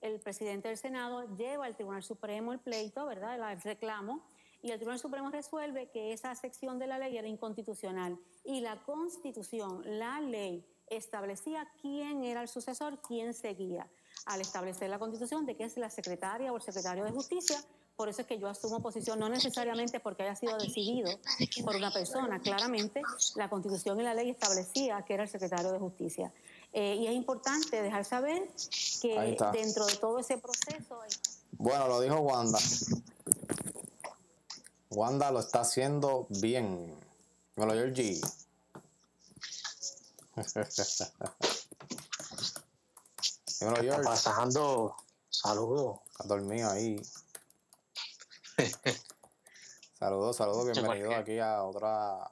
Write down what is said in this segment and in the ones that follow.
el presidente del Senado lleva al Tribunal Supremo el pleito, ¿verdad? El reclamo, y el Tribunal Supremo resuelve que esa sección de la ley era inconstitucional. Y la Constitución, la ley, establecía quién era el sucesor, quién seguía. Al establecer la Constitución de que es la secretaria o el secretario de Justicia, por eso es que yo asumo posición, no necesariamente porque haya sido decidido por una persona, claramente la Constitución y la ley establecía que era el secretario de Justicia. Eh, y es importante dejar saber que dentro de todo ese proceso... Bueno, lo dijo Wanda. Wanda lo está haciendo bien. Hola, Georgie. ¿Qué está pasando? Saludos. Está dormido ahí. saludos, saludos, bienvenido aquí a otra,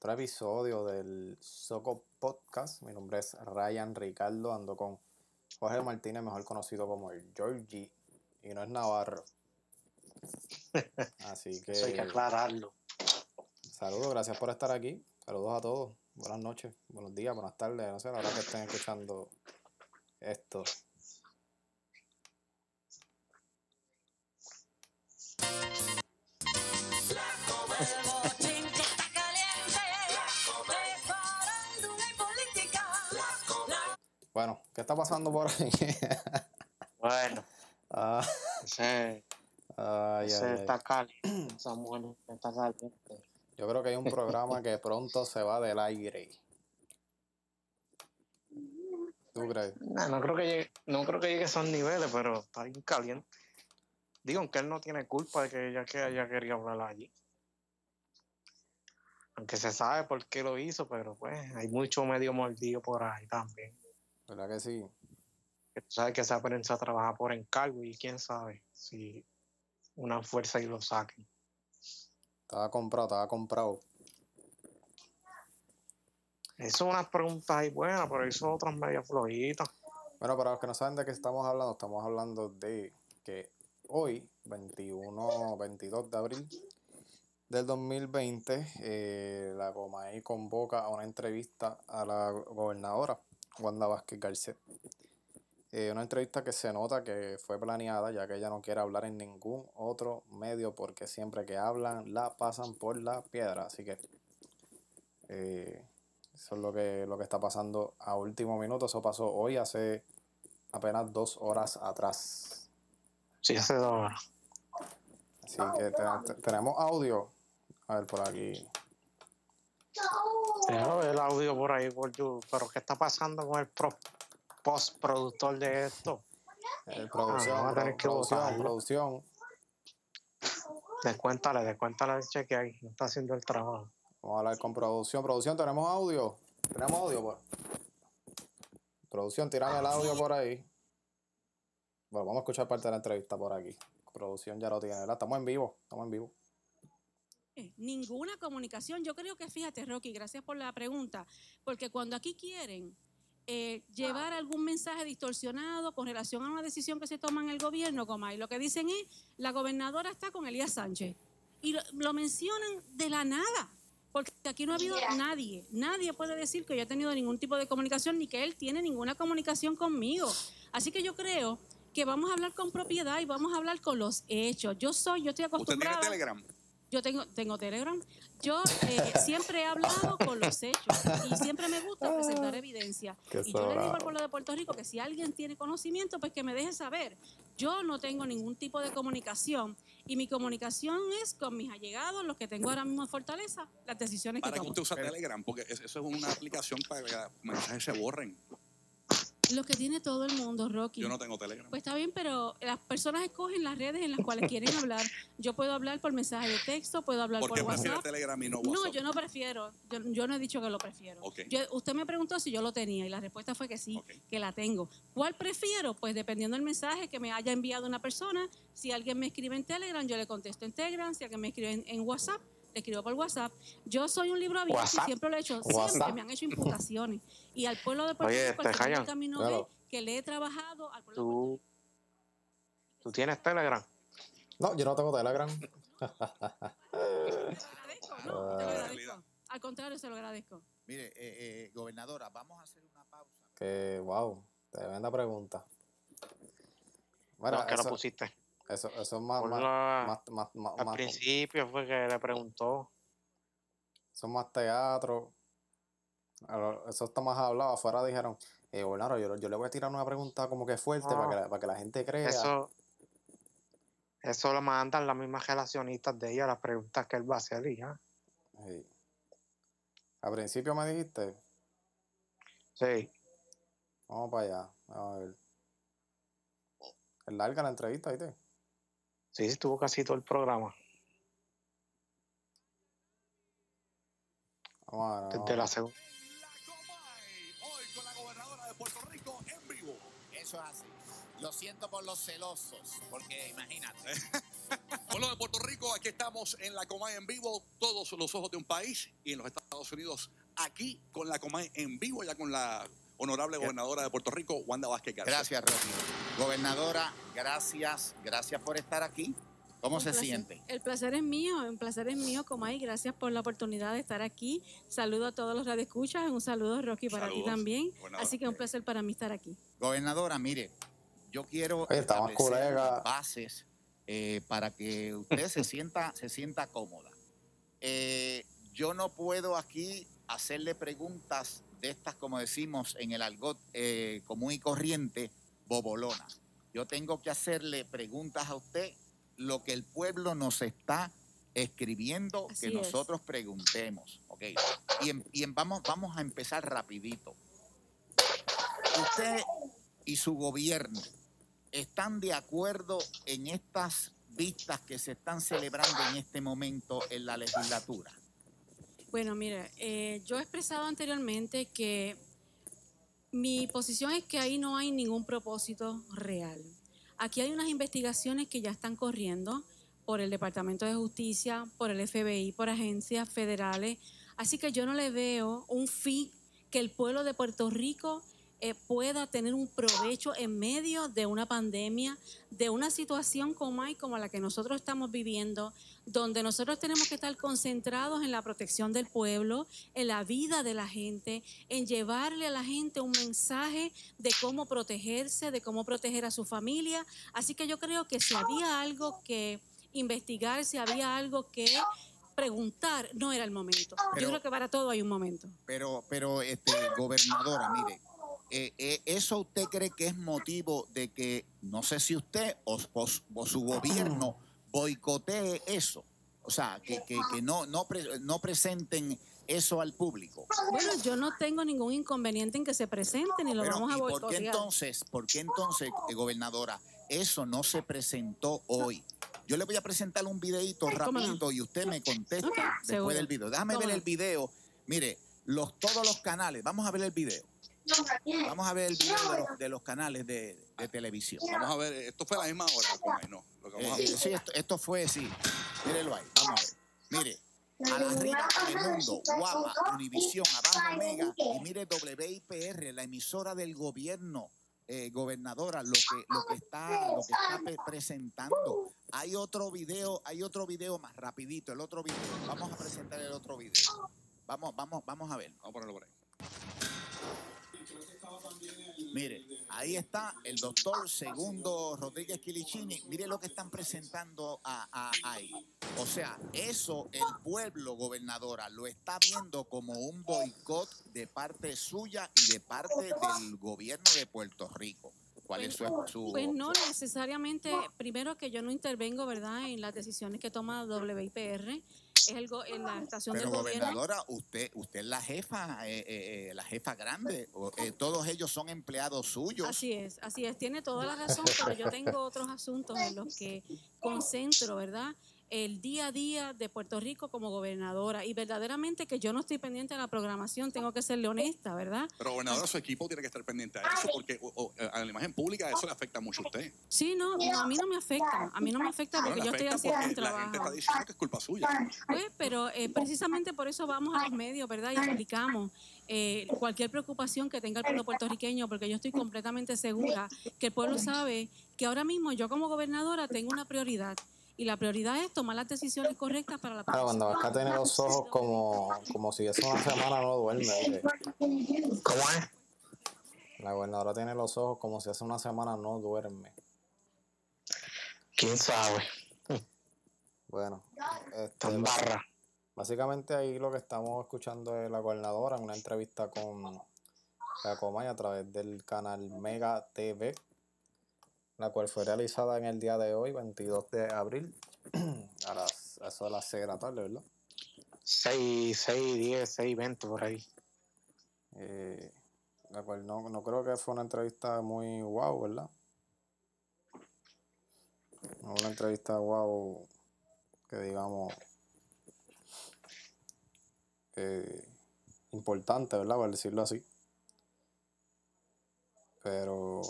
otro episodio del Soco Podcast. Mi nombre es Ryan Ricardo, ando con Jorge Martínez, mejor conocido como el Georgie, y no es Navarro. Así que. hay que aclararlo. Saludos, gracias por estar aquí. Saludos a todos. Buenas noches, buenos días, buenas tardes. No sé, la hora que estén escuchando esto. Bueno, ¿qué está pasando por ahí? bueno. Ah. Ese, está caliente. Esa mujer está caliente. Yo creo que hay un programa que pronto se va del aire. ¿Tú crees? No, creo que llegue, no creo que llegue a esos niveles, pero está bien caliente. Digo, aunque él no tiene culpa de que ella, que ella quería hablar allí. Aunque se sabe por qué lo hizo, pero pues hay mucho medio mordido por ahí también. ¿Verdad que sí? Tú sabes que esa prensa trabaja por encargo y quién sabe si una fuerza y lo saquen. Estaba comprado, estaba comprado. Eso es una pregunta ahí buena, pero eso otras medias flojitas. Bueno, para los que no saben de qué estamos hablando, estamos hablando de que hoy, 21, 22 de abril del 2020, eh, la Comaí convoca a una entrevista a la gobernadora Wanda Vázquez Garcet. Eh, una entrevista que se nota que fue planeada, ya que ella no quiere hablar en ningún otro medio, porque siempre que hablan la pasan por la piedra. Así que eh, eso es lo que, lo que está pasando a último minuto. Eso pasó hoy, hace apenas dos horas atrás. Sí, hace dos horas. Así que tenemos audio. A ver, por aquí. Tengo el audio por ahí por YouTube, pero ¿qué está pasando con el postproductor de esto? El producción, ah, a tener que producción, producción. Descuéntale, descuéntale el cheque ahí, no está haciendo el trabajo. Vamos a hablar con producción. Producción, ¿tenemos audio? ¿Tenemos audio? Pues? Producción, tirame el audio por ahí. Bueno, vamos a escuchar parte de la entrevista por aquí. Producción ya lo tiene, ¿verdad? Estamos en vivo, estamos en vivo. Ninguna comunicación. Yo creo que, fíjate, Rocky, gracias por la pregunta, porque cuando aquí quieren eh, llevar algún mensaje distorsionado con relación a una decisión que se toma en el gobierno, como ahí lo que dicen es, la gobernadora está con Elías Sánchez. Y lo, mencionan de la nada, porque aquí no ha habido nadie, nadie puede decir que yo he tenido ningún tipo de comunicación ni que él tiene ninguna comunicación conmigo. Así que yo creo que vamos a hablar con propiedad y vamos a hablar con los hechos. Yo soy, yo estoy acostumbrada. ¿Usted tiene Telegram? Yo tengo, tengo Telegram. Yo eh, siempre he hablado con los hechos y siempre me gusta presentar evidencia. y yo le digo al pueblo de Puerto Rico que si alguien tiene conocimiento, pues que me deje saber. Yo no tengo ningún tipo de comunicación y mi comunicación es con mis allegados, los que tengo ahora mismo en Fortaleza, las decisiones que tomo. ¿Para qué usted usa Telegram? Porque eso es una aplicación para que los mensajes se borren. Lo que tiene todo el mundo, Rocky. Yo no tengo Telegram. Pues está bien, pero las personas escogen las redes en las cuales quieren hablar. Yo puedo hablar por mensaje de texto, puedo hablar por, WhatsApp. ¿Por qué Telegram y no WhatsApp? No, yo no prefiero. Yo, no he dicho que lo prefiero. usted me preguntó si yo lo tenía y la respuesta fue que sí, que la tengo. ¿Cuál prefiero? Pues dependiendo del mensaje que me haya enviado una persona. Si alguien me escribe en Telegram, yo le contesto en Telegram. Si alguien me escribe en WhatsApp, le escribo por WhatsApp. Yo soy un libro abierto y siempre lo he hecho. Siempre me han hecho imputaciones. Y al pueblo de Puerto Rico, el camino ve que le he trabajado al pueblo ¿Tú, de Puerto Rico. ¿Tú tienes Telegram? No, yo no tengo Telegram. agradezco, no, te lo agradezco. Al contrario, se lo agradezco. Mire, eh, eh, gobernadora, vamos a hacer una pausa. Que, wow, tremenda pregunta. Bueno, Mira, que lo eso, pusiste. Eso, eso es más, más, a- más, Al principio fue que le preguntó. eso es más teatro. A Eso está más hablado. Afuera dijeron, eh, yo, yo le voy a tirar una pregunta como que fuerte para, que la, para que la gente crea. Eso, eso lo mandan las mismas relacionistas de ella, las preguntas que él va a hacer y ya. Sí. Al principio me dijiste, Sí. vamos para allá. A ver. Es larga la entrevista, ¿viste? Sí, sí, estuvo casi todo el programa. Vamos a ver, vamos a Desde la segunda. La Comay, hoy con la gobernadora de Puerto Rico en vivo. Eso es así. Lo siento por los celosos, porque imagínate. Pueblo de Puerto Rico, aquí estamos en la Comay en vivo, todos los ojos de un país y en los Estados Unidos, aquí con la Comay en vivo, ya con la honorable gobernadora de Puerto Rico, Wanda Vázquez Garcet. Gracias, Rocky. Gobernadora, gracias, gracias por estar aquí. ¿Cómo Un se placer. siente? El placer es mío, un placer es mío, Comay. Gracias por la oportunidad de estar aquí. Saludo a todos los radioescuchas, un saludo, Rocky, para ti también. Así que un placer para mí estar aquí. Gobernadora, mire, yo quiero Oye, establecer bases eh, para que usted se sienta, se sienta cómoda. Eh, yo no puedo aquí hacerle preguntas de estas, como decimos en el argot eh, común y corriente, bobolonas. Yo tengo que hacerle preguntas a usted lo que el pueblo nos está escribiendo Así que es. nosotros preguntemos. ¿ok? Y, en- y en- vamos, vamos a empezar rapidito. Usted y su gobierno están de acuerdo en estas vistas que se están celebrando en este momento en la legislatura. Bueno, mire, eh, yo he expresado anteriormente que mi posición es que ahí no hay ningún propósito real. Aquí hay unas investigaciones que ya están corriendo por el Departamento de Justicia, por el FBI, por agencias federales. Así que yo no le veo un fin que el pueblo de Puerto Rico eh, pueda tener un provecho en medio de una pandemia, de una situación como hay, como la que nosotros estamos viviendo, donde nosotros tenemos que estar concentrados en la protección del pueblo, en la vida de la gente, en llevarle a la gente un mensaje de cómo protegerse, de cómo proteger a su familia. Así que yo creo que si había algo que investigar, si había algo que preguntar, no era el momento. Pero- yo creo que para todo hay un momento. Pero, pero este, gobernadora, mire, eh, eh, ¿eso usted cree que es motivo de que, no sé si usted o, o- o su gobierno boicotee eso? O sea, que, que- que no, no, pre- no presenten eso al público. Bueno, yo no tengo ningún inconveniente en que se presente ni lo Pero, vamos a ¿y por qué boicotear. entonces, por qué entonces, eh, gobernadora, eso no se presentó hoy? Yo le voy a presentar un videito rapidito y usted me contesta Ok, después seguro. del video. Déjame ¿Cómo ver no? el video. Mire, los, todos los canales, vamos a ver el video. Vamos a ver el video de los, de los canales de, de televisión. Vamos a ver, esto fue a la misma hora, Comay, no. Lo que vamos a Eh, ver. sí, esto, esto fue, sí. Mírelo ahí, vamos a ver. Mire, a la arriba Telemundo, Guapa, Univisión, abajo Mega y mire WIPR, la emisora del gobierno, eh, gobernadora, lo que, lo que está, lo que está pe- presentando. Hay otro video, hay otro video más rapidito, el otro video. Vamos a presentar el otro video. Vamos, vamos, vamos a ver. Vamos a ponerlo por ahí. Mire, ahí está el doctor Segundo Rodríguez Quilichini. Mire lo que están presentando a- a- ahí. O sea, eso el pueblo, gobernadora, lo está viendo como un boicot de parte suya y de parte del gobierno de Puerto Rico. ¿Cuál es su, su- Pues no necesariamente, primero que yo no intervengo, ¿verdad?, en las decisiones que toma WIPR, es el go- en la estación Pero gobierno. gobernadora, usted, usted es la jefa, eh, eh, eh, la jefa grande. Eh, todos ellos son empleados suyos. Así es, así es, tiene toda la razón, pero yo tengo otros asuntos en los que concentro, ¿verdad? El día a día de Puerto Rico como gobernadora y verdaderamente que yo no estoy pendiente de la programación, tengo que serle honesta, ¿verdad? Pero gobernadora, su equipo tiene que estar pendiente a eso porque o- o, a la imagen pública eso le afecta mucho a usted. Sí, no, no, a mí no me afecta, a mí no me afecta porque yo estoy haciendo un porque la gente está trabajo. diciendo que es culpa suya. Pues, pero eh, precisamente por eso vamos a los medios, ¿verdad? Y explicamos eh, cualquier preocupación que tenga el pueblo puertorriqueño, porque yo estoy completamente segura que el pueblo sabe que ahora mismo yo como gobernadora tengo una prioridad. Y la prioridad es tomar las decisiones correctas para la Claro, cuando Vasca tiene los ojos como, como si eso una semana no duerme. ¿Cómo es? La gobernadora tiene los ojos como si hace una semana no duerme. ¿Quién sabe? Bueno, este, barra. básicamente ahí lo que estamos escuchando es la gobernadora en una entrevista con la Comay a través del canal Mega TV, la cual fue realizada en el día de hoy, 22 de abril, a las a eso de las 6 de la tarde, ¿verdad? 6, 6, 10, 6, 20 por ahí. Eh, la cual no, no creo que fue una entrevista muy wow, ¿verdad? No una entrevista wow que digamos eh, importante, ¿verdad? Por decirlo así. Pero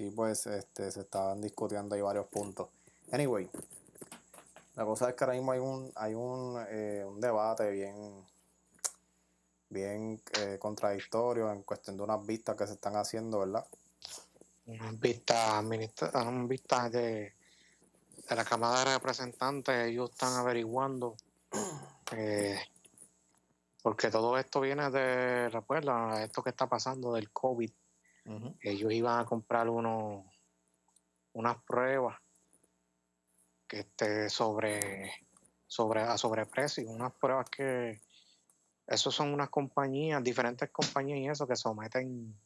sí, pues este, se estaban discutiendo ahí varios puntos. Anyway, la cosa es que ahora mismo hay un, hay un, eh, un debate bien, bien eh, contradictorio en cuestión de unas vistas que se están haciendo, ¿verdad? Unas vistas, unas vistas de, de la Cámara de Representantes, ellos están averiguando, eh, porque todo esto viene de, recuerda, esto que está pasando del COVID. Ellos iban a comprar unos, unas pruebas que esté sobre, sobre, a sobreprecio, unas pruebas que, esos son unas compañías, diferentes compañías y eso, que someten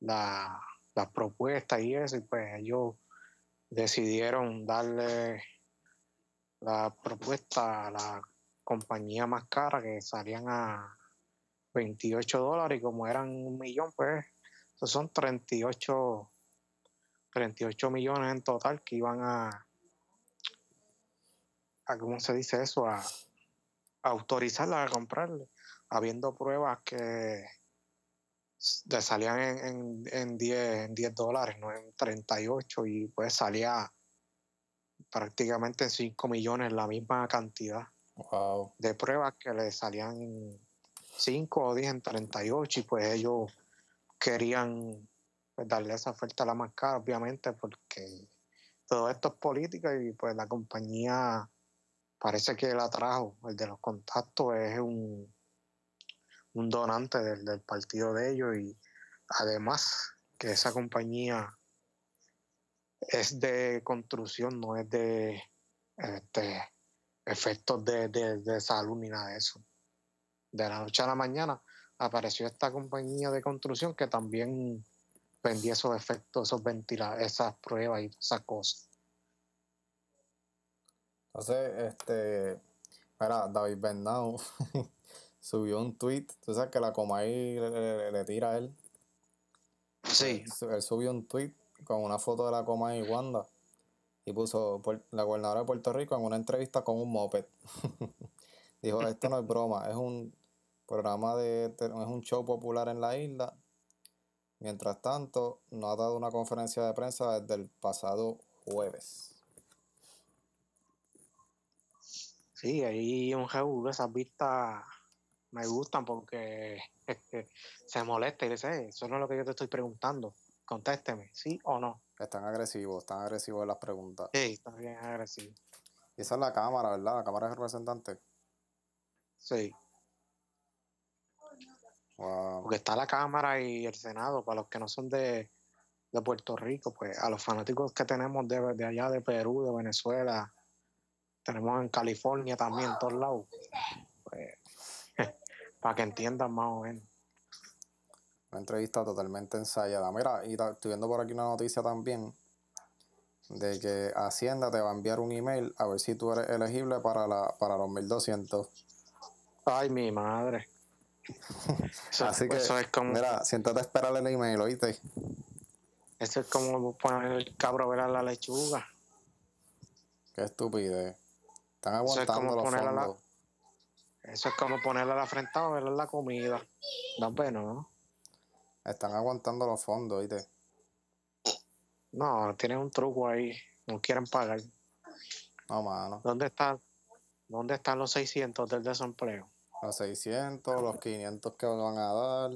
la- las propuestas y eso, y pues ellos decidieron darle la propuesta a la compañía más cara que salían a 28 dólares y como eran un millón, pues esos son 38, 38 millones en total que iban a, a ¿cómo se dice eso? A, a autorizarla a comprarle, habiendo pruebas que le salían en, en, en 10, en 10 dólares, no en 38, y pues salía prácticamente en 5 millones la misma cantidad Wow. de pruebas que le salían en 5 o 10 en 38 y pues ellos querían pues, darle esa oferta a la más cara obviamente porque todo esto es política y pues la compañía parece que la trajo el de los contactos es un un donante del, del partido de ellos y además que esa compañía es de construcción no es de este efectos de, de, de salud ni nada de eso. De la noche a la mañana apareció esta compañía de construcción que también vendía esos efectos, esos ventila esas pruebas y esas cosas. Entonces, este, mira, David Bernau subió un tweet, tú sabes que la Comay le, le- le tira a él. Sí, Él subió un tweet con una foto de la Comay y Wanda y puso "Puer- la gobernadora de Puerto Rico en una entrevista con un moped. Dijo, esto no es broma, es un programa de, es un show popular en la isla. Mientras tanto, no ha dado una conferencia de prensa desde el pasado jueves. sí, ahí un jeú, esas vistas me gustan porque este, se molesta y dice, "Eh, eso no es lo que yo te estoy preguntando, contésteme, ¿sí o no? Están agresivos, están agresivos en las preguntas. Sí, está bien agresivo. Y esa es la Cámara, ¿verdad? La Cámara de Representantes. Sí, Wow. porque está la Cámara y el Senado, para los que no son de, de Puerto Rico, pues a los fanáticos que tenemos de, de allá, de Perú, de Venezuela, tenemos en California también, en todos lados, pues, para que entiendan más o menos. Una entrevista totalmente ensayada. Mira, y estoy viendo por aquí una noticia también de que Hacienda te va a enviar un email a ver si tú eres elegible para, la, para los 1200. Ay, mi madre. Eso, Así que, eso es como, mira, siéntate a esperar el email, ¿oíste? eso es como poner el cabro a ver a la lechuga. Qué estupidez. Están aguantando los la- fondos. Eso es como ponerle a la frente a ver la comida. Da pena, ¿no? Están aguantando los fondos, ¿oíste? No, tienen un truco ahí. No quieren pagar. No, mano. ¿Dónde está, dónde están los 600 del desempleo? Los 600, los 500 que van a dar,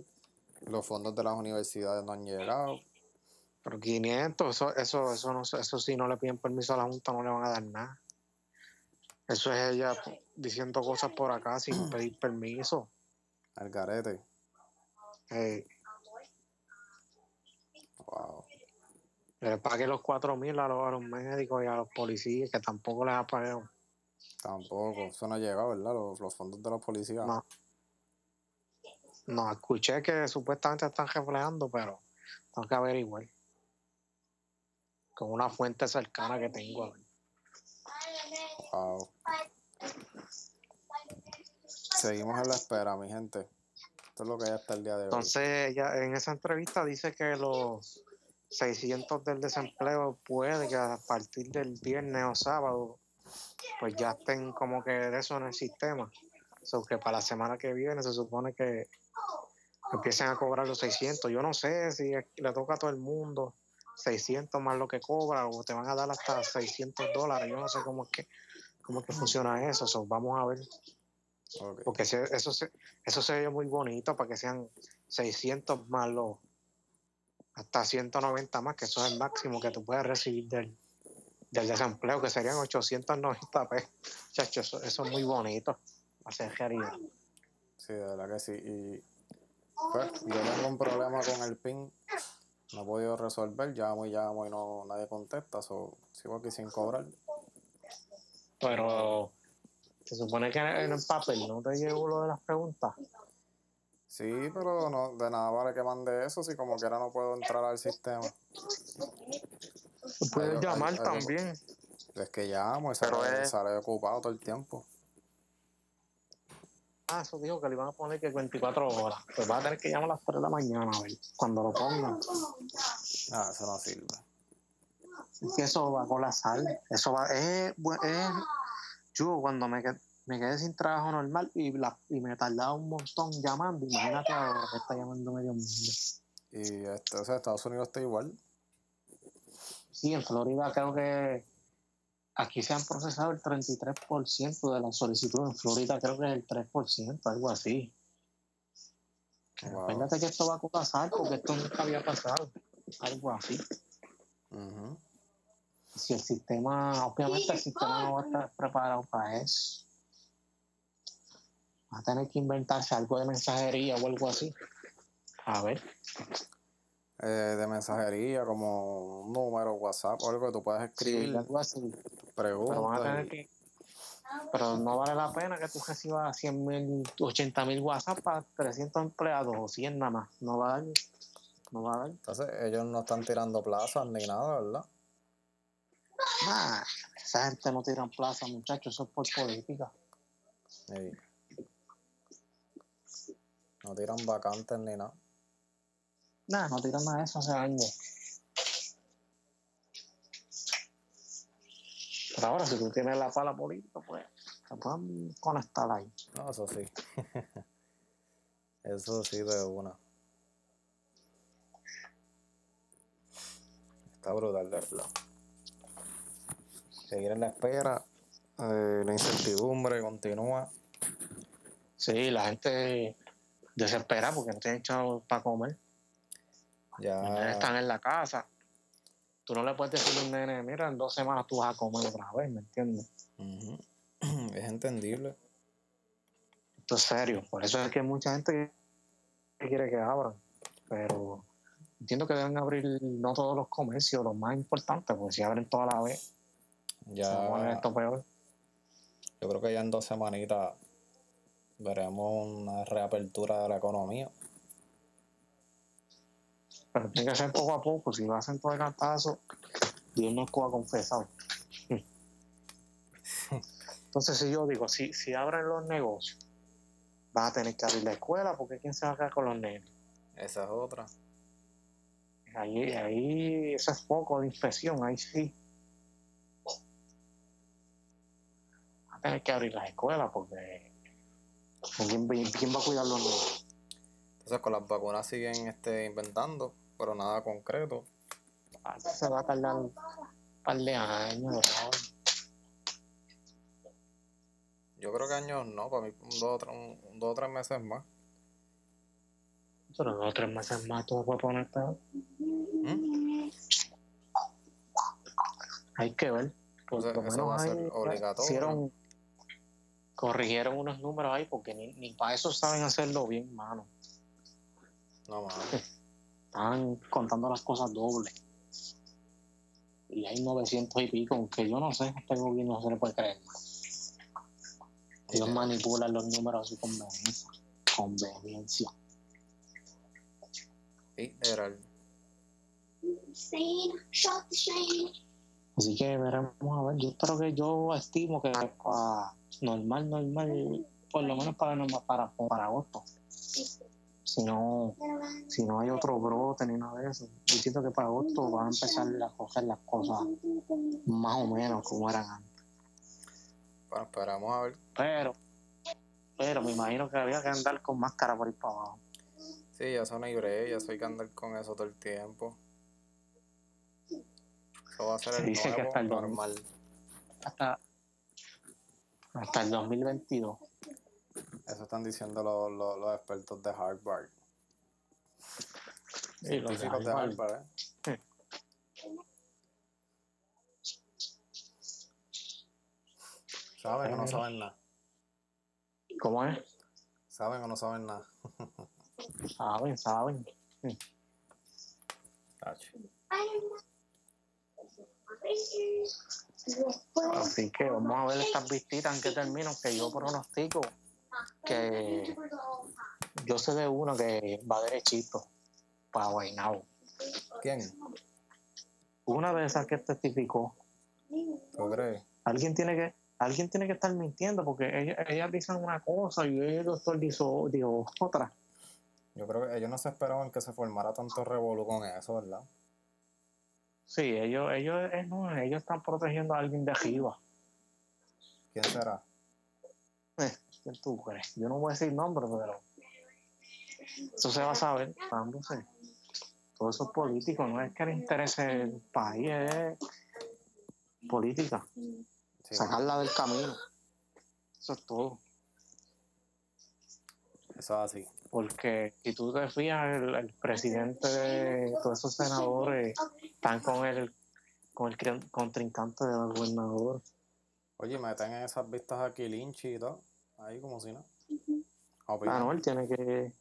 los fondos de las universidades no han llegado. Pero 500, eso, eso, eso, no, eso sí no le piden permiso a la Junta, no le van a dar nada. Eso es ella diciendo cosas por acá sin pedir permiso. Al garete. Eh, Wow. le pague los cuatro mil a los, a los médicos y a los policías, que tampoco les ha pagado. Tampoco. Eso no ha llegado, ¿verdad? Los, los fondos de la policía. No. No, escuché que supuestamente están reflejando, pero tengo que averiguar. Con una fuente cercana que tengo. a ver. Wow. Seguimos en la espera, mi gente. Esto es lo que hay hasta el día de hoy. Entonces, ella en esa entrevista dice que los 600 del desempleo puede que a partir del viernes o sábado, pues ya estén como que de eso en el sistema. So que para la semana que viene se supone que empiecen a cobrar los 600. Yo no sé si le toca a todo el mundo 600 más lo que cobra o te van a dar hasta 600 dólares. Yo no sé cómo es que, cómo es que funciona eso. So, vamos a ver. Porque eso se, eso se ve muy bonito para que sean 600 más los hasta 190 más, que eso es el máximo que tú puedes recibir del, del desempleo, que serían 890 pesos. Chacho, eso, eso es muy bonito. Hacer realidad. Sí, de verdad que sí. Y pues, yo tengo un problema con el PIN. No he podido resolver. Llamo y llamo y no nadie contesta. So, sigo aquí sin cobrar. Pero se supone que en el papel no te llegó lo de las preguntas. Sí, pero no, de nada vale que mande eso si como quiera no puedo entrar al sistema. Puedes llamar también. Es que llamo y Pero es- ocupado todo el tiempo. Ah, eso dijo que le iban a poner que 24 horas. Pues va a tener que llamar a las 3 de la mañana a ver cuando lo pongan. Ah, eso no sirve. Es que eso va a colapsar. Eso va. Es- yo cuando me, qued- me quedé sin trabajo normal y, la, y me tardaba un montón llamando, imagínate ahora que está llamando medio mundo. Y este, o sea, Estados Unidos está igual. Sí, en Florida creo que aquí se han procesado el 33% de la solicitud. En Florida creo que es el 3%, algo así. Wow. Acuérdate que esto va a colapsar porque esto nunca había pasado. Algo así. Ujú. si el sistema, obviamente el sistema no va a estar preparado para eso. Va a tener que inventarse algo de mensajería o algo así. A ver. Eh, de mensajería, como un número, WhatsApp o algo que tú puedas Sí, escribir algo así. Pero a tener que. Pero no vale la pena que tú recibas 100 mil, 80 mil WhatsApp para 300 empleados o 100 nada más. No va a dar. No va a dar. Entonces, ellos no están tirando plazas ni nada, ¿verdad? Nah, esa gente no tira en plaza, muchachos. Eso es por política. Sí. No tiran vacantes ni nada. Nah, no tiran nada de eso hace años. Pero ahora, si tú tienes la pala política, pues te pueden conectar ahí. No, eso sí. eso sí, de una. Está brutal, de verdad. Seguir en la espera. eh, la incertidumbre continúa. Sí, la gente desespera porque no tienen chavos para comer. Los nenes Ya. están en la casa. Tú no le puedes decir a un nene, mira, en dos semanas tú vas a comer otra vez, ¿me entiendes? Es entendible. Esto es serio. Por eso es que hay mucha gente que quiere que abran. Pero entiendo que deben abrir no todos los comercios, los más importantes, porque si abren toda la vez, se Ya. esto peor. Yo creo que ya en dos semanitas veremos una reapertura de la economía. Pero tiene que ser poco a poco. Si lo hacen todo de cantazo, Dios nos coja confesado. Entonces, si yo digo, si, si abren los negocios, van a tener que abrir la escuela, porque ¿quién se va a quedar con los nenes? Esa es otra. Ahí, ahí, eso es poco de inspección, ahí sí. Van a tener que abrir las escuelas, porque ¿quién, quién va a cuidar los niños? Entonces con las vacunas siguen este, inventando, pero nada concreto. Ah, Se va a tardar un par de años. Yo creo que años no, para mí un dos, o tres- un- un dos o tres meses más. Pero dos o tres meses más tú puedes poner peor. ¿Mm? Hay que ver. Por lo eso va a menos ser ahí, obligatorio. hicieron- corrigieron unos números ahí porque ni, ni para eso saben hacerlo bien, mano. No mames. Están contando las cosas dobles. Y hay 900 y pico, aunque yo no sé, este gobierno no se le puede creer. Ellos manipulan los números a su conveniencia. Conveniencia. Literal. Así que veremos a ver. Yo espero que yo estimo que para normal, normal, por lo menos para normal, para, para agosto. Si no, si no hay otro brote ni nada de eso. Yo siento que para agosto van a empezar a coger las cosas más o menos como eran antes. Bueno, esperamos a ver. Pero, pero me imagino que había que andar con máscara por ir para abajo. Sí, ya son libre, ya soy que andar con eso todo el tiempo. Eso va a ser Se el dice que hasta el normal. Hasta, hasta el 2022. Eso están diciendo los, los, los expertos de Harvard. Y los de de Harvard. ¿eh? Saben o no saben nada. ¿Cómo es? Saben o no saben nada. Saben, saben. Así que vamos a ver estas visitas en qué terminan, que yo pronostico que yo sé de uno que va derechito para Guaynabo. ¿Quién? Una de esas que testificó, ¿Tú crees? alguien tiene que alguien tiene que estar mintiendo porque ellas, ellas dicen una cosa y el doctor dijo, dijo otra. Yo creo que ellos no se esperaban que se formara tanto revolú con eso, ¿verdad? Sí, ellos, ellos, no, ellos están protegiendo a alguien de arriba. ¿Quién será? Eh, ¿Quién tú crees? Yo no voy a decir nombre, pero eso se va a saber dándose. Todo eso es político, no es que le interese el país, es política. Sí. Sacarla del camino. Eso es todo. Eso es así. Porque si tú te fijas, el, el presidente de todos esos senadores están con el, con el contrincante del gobernador. Oye, meten en esas vistas aquí Lynch y todo. Ahí como si no. Ah, no, él tiene que,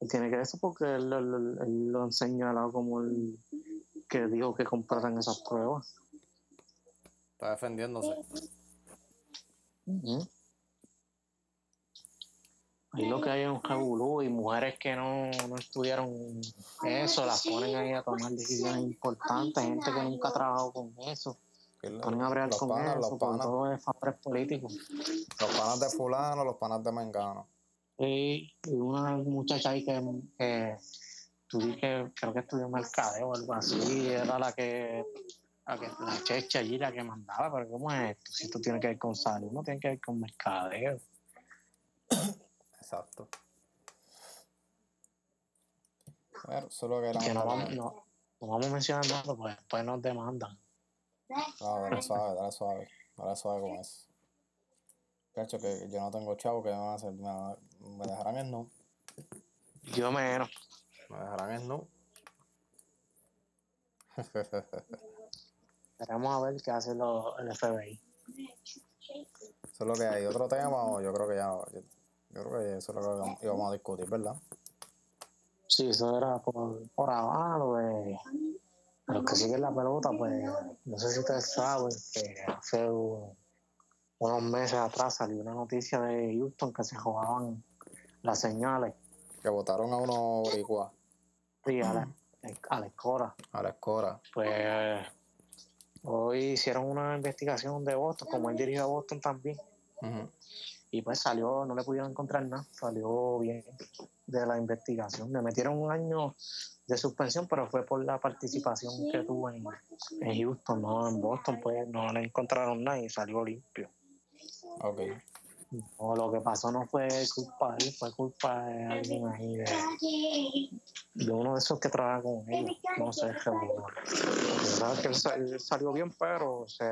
él tiene que eso porque él, él- él- lo ha señalado como el que dijo que compraran esas pruebas. Está defendiéndose. Ahí lo que hay es un revolú y mujeres que no, no estudiaron eso, las ponen ahí a tomar decisiones importantes, gente que nunca ha trabajado con eso, ponen a bregar los con panas, eso, los panas, todo es favores políticos. los panas de fulano, los panas de Mengano. Y, y una muchacha ahí que, que, que creo que estudió mercadeo o algo así, era la que, la que la checha allí, la que mandaba, pero ¿cómo es esto? Si esto tiene que ver con salud, no tiene que ver con mercadeo. Exacto. Pero solo que que no vamos, no, no vamos a mencionar nada porque después nos demandan. No, dale suave, dale suave. Dale suave con eso. Cacho, que yo no tengo chavo, que me van a hacer? Me, me dejarán en no. Yo menos. Me dejarán en no. Esperamos a ver qué hace lo- el FBI. Eso es lo que hay. ¿Otro tema o yo creo que ya... Yo, yo creo que eso es lo que íbamos a discutir, ¿verdad? Sí, eso era por, por abajo. De, de los que siguen la pelota, pues no sé si ustedes saben que hace un- unos meses atrás salió una noticia de Houston que se jugaban las señales Que votaron a uno boricua, y a la, a la escuela. a la escora. Pues hoy hicieron una investigación de Boston, como él dirigió a Boston también. Y pues salió, no le pudieron encontrar nada, salió bien de la investigación. Le metieron un año de suspensión, pero fue por la participación que tuvo en, en Houston, no en Boston, pues no le encontraron nada y salió limpio. Ok. No, lo que pasó no fue culpa de él, fue culpa de alguien ahí, de, de uno de esos que trabaja con ellos, no sé, que él, sa- él salió bien, pero se,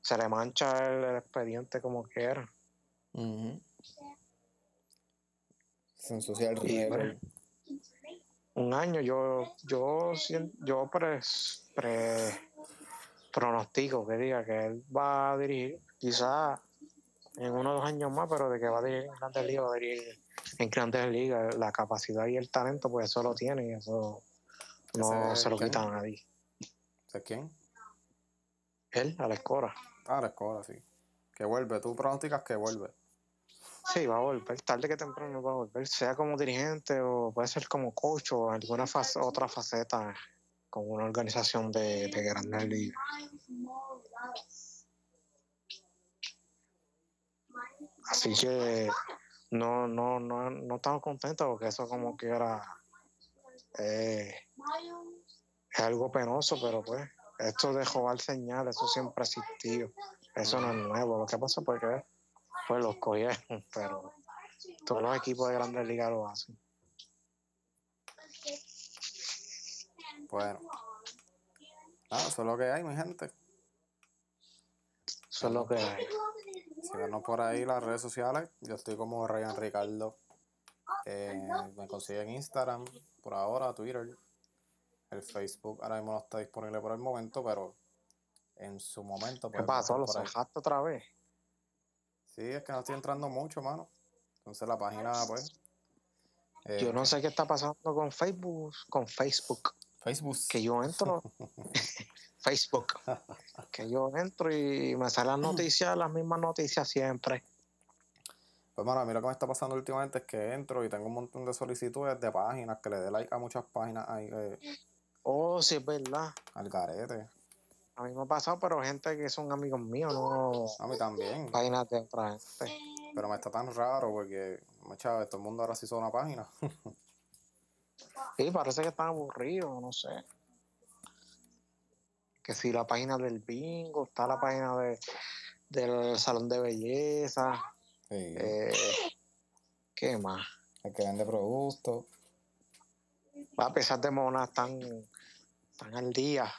se le mancha el, el expediente como quiera. El Y, riego. pues, un año yo yo yo pre, pre- pronostico que diga que él va a dirigir quizás en uno o dos años más pero de que va a dirigir en Grandes Ligas va a dirigir en grandes ligas, la capacidad y el talento, pues eso lo tiene y eso no ¿Ese se lo quién? quita a nadie. ¿De quién? Él, a la escora. Ah, la escuela, sí. Que vuelve. Tú pronosticas que vuelve. Sí, va a volver, tarde que temprano va a volver, sea como dirigente o puede ser como coach o alguna otra faceta con una organización de, de grandes ligas. Así que no, no, no, no estamos contentos porque eso como que era eh, es algo penoso, pero pues esto de robar señal, eso siempre ha existido. Eso no es nuevo. Lo que pasa es que pues los cogieron, pero todos los equipos de grandes ligas lo hacen. Bueno. Ah, eso es lo que hay, mi gente. Eso es lo que hay. Síganos por ahí las redes sociales. Yo estoy como Ryan Ricardo. Eh, me consiguen en Instagram, por ahora, Twitter. El Facebook ahora mismo no está disponible por el momento, pero en su momento. ¿Qué pueden pasó? ¿Lo sacaste otra vez? Sí, es que no estoy entrando mucho, mano. Entonces la página, pues. eh, Yo no sé qué está pasando con Facebook, con Facebook, Facebook. que yo entro, Facebook, que yo entro y me salen las noticias, las mismas noticias siempre. Pues, mano, a mí lo que me está pasando últimamente es que entro y tengo un montón de solicitudes de páginas, que le dé like a muchas páginas ahí eh, Oh, sí, es verdad. al garete. A mí me ha pasado, pero gente que son amigos míos, no A mí también. páginas de otra gente. Pero me está tan raro porque, mucha, todo el mundo ahora sí hizo una página. Sí, parece que están aburridos, no sé. Que si la página del bingo, está la página de, del salón de belleza, Sí, eh, ¿qué más? el que vende productos. A pesar de monas están, están al día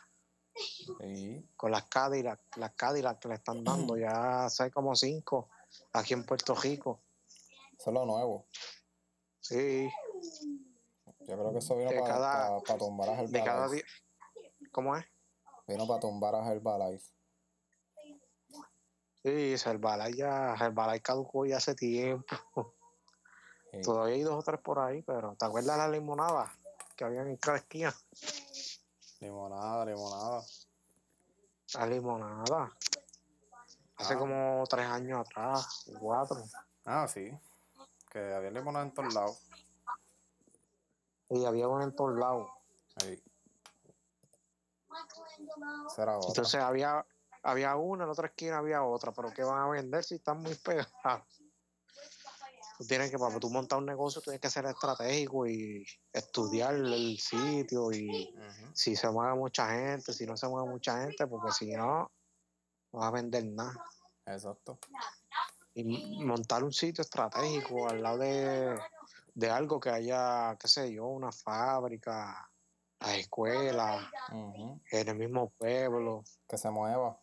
Sí. con las Cadillac, las Cadillac que le están dando, ya hace como cinco aquí en Puerto Rico. Eso es lo nuevo. Sí, Yo creo que eso vino De para, cada- para, tumbar a de cada Herbalife. día. ¿Cómo es? Vino para tumbar a Herbalife. Sí, Herbalife ya, Herbalife caducó ya hace tiempo. Sí. Todavía hay dos o tres por ahí, pero ¿te acuerdas la limonada que habían en cada esquina? Limonada, limonada. La limonada. Hace Ah. como tres años atrás, cuatro. Ah, sí. Que había limonada en todos lados. Y había una en todos lados. Otra. Entonces había, había una, en la otra esquina había otra, pero ¿qué van a vender si están muy pegadas? Tú tienes que, para tú montar un negocio, tienes que ser estratégico y estudiar el sitio y si se mueve mucha gente, si no se mueve mucha gente, porque si no, no vas a vender nada. Exacto. Y montar un sitio estratégico al lado de, de algo que haya, qué sé yo, una fábrica, las escuelas, Ujú. en el mismo pueblo, Que se mueva.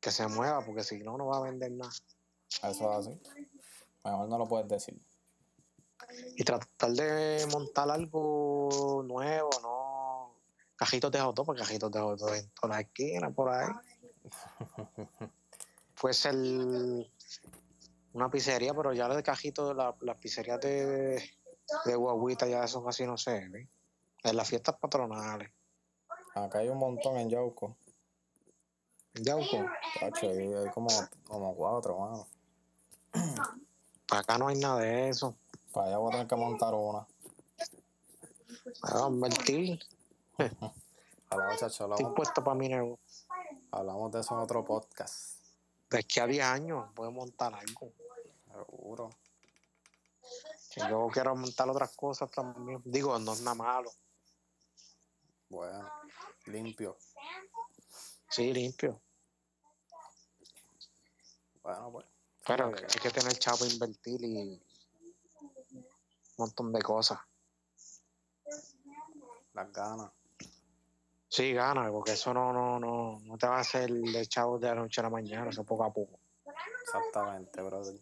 que se mueva, porque si no, no va a vender nada. Eso es así. Mejor no lo puedes decir. Y tratar de montar algo nuevo, no cajitos de hot dog, porque cajitos de hot dog en todas las esquinas, por ahí. Puede ser una pizzería, pero ya de cajitos, la- las pizzerías de, de guaguita ya eso casi no se ve. En las fiestas patronales. Acá hay un montón en Yauco. En Yauco, Tacho, hay, hay como, como cuatro, mano. acá no hay nada de eso. Para allá voy a tener que montar una. Vamos a invertir. Hablamos, chacho, Estoy hablamos, puesto para mi negocio. hablamos de eso en otro podcast. De aquí a 10 años voy a montar algo. Seguro. Yo quiero montar otras cosas también. Digo, no es nada malo. Bueno, limpio. Sí, limpio. Bueno, pues. Pero bien. hay que tener chavo para invertir y un montón de cosas. Las ganas. Sí, gana, porque eso no, no, no, no te va a hacer de chavo de la noche a la mañana, eso poco a poco. Exactamente, brother.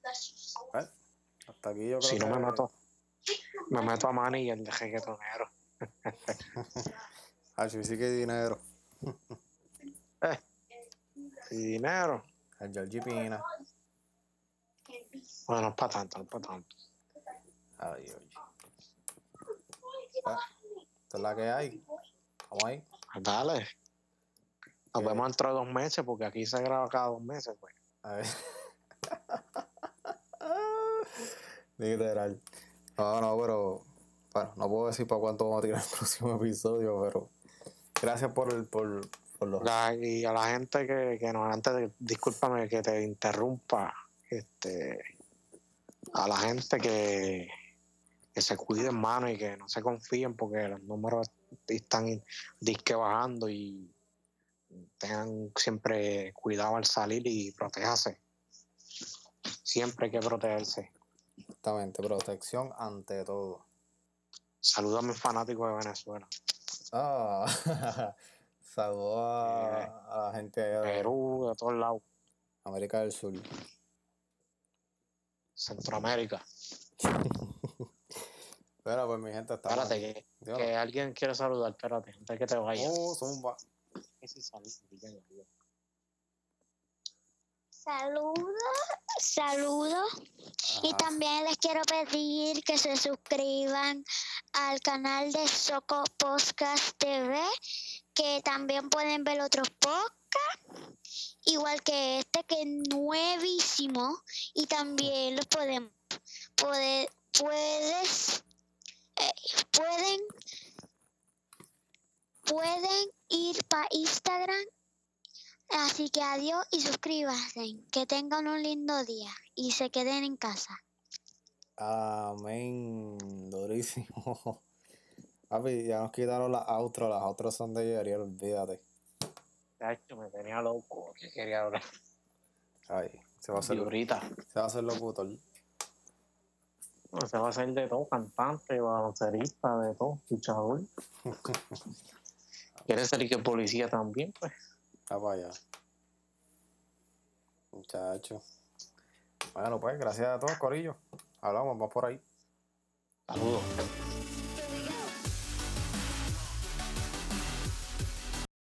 Pues, hasta aquí yo creo Si no que... me meto, me meto a Manny y el de reggaetonero. Ah, sí, sí que hay dinero. Y dinero. El Georgie Pina. Bueno, no es para tanto, no es para tanto. Ay, oye. Ah, Esta es la que hay. Vamos ahí. Pues Dale. Nos vemos dentro de dos meses, porque aquí se graba cada dos meses, pues. A ver. Literal. No, no, pero. Bueno, no puedo decir para cuánto vamos a tirar el próximo episodio, pero. Gracias por el, por, por los. La- y a la gente que, que nos antes de, discúlpame que te interrumpa este a la gente que, que se cuiden mano y que no se confíen porque los números están disque bajando y tengan siempre cuidado al salir y protéjase siempre hay que protegerse Exactamente, protección ante todo. saludos a mis fanáticos de Venezuela Ah, saludos a, a la gente allá de Perú de todos lados América del Sur. Centroamérica Bueno, pues mi gente, está. espérate que, que alguien quiere saludar espérate antes que te vayas Oh, zumba. Saludos, saludos. Y también les quiero pedir que se suscriban al canal de Soco Podcast TV, que también pueden ver otros podcasts, igual que este que es nuevísimo y también los podemos poder puedes eh, pueden pueden ir para Instagram Así que adiós y suscríbanse. Que tengan un lindo día y se queden en casa. Amén. Durísimo. Papi, ya nos quitaron las outros. Las outros son de Yariel, olvídate. Chacho, me tenía loco que quería hablar. Ay, se va a hacer, Y ahorita. se va a hacer locutor. No, se va a hacer de todo, cantante, baloncerista, de todo, luchador. ¿Quiere ser que policía también? Pues Está para allá. Muchacho. Bueno, pues, gracias a todos, Corillo. Hablamos, vamos por ahí. saludos.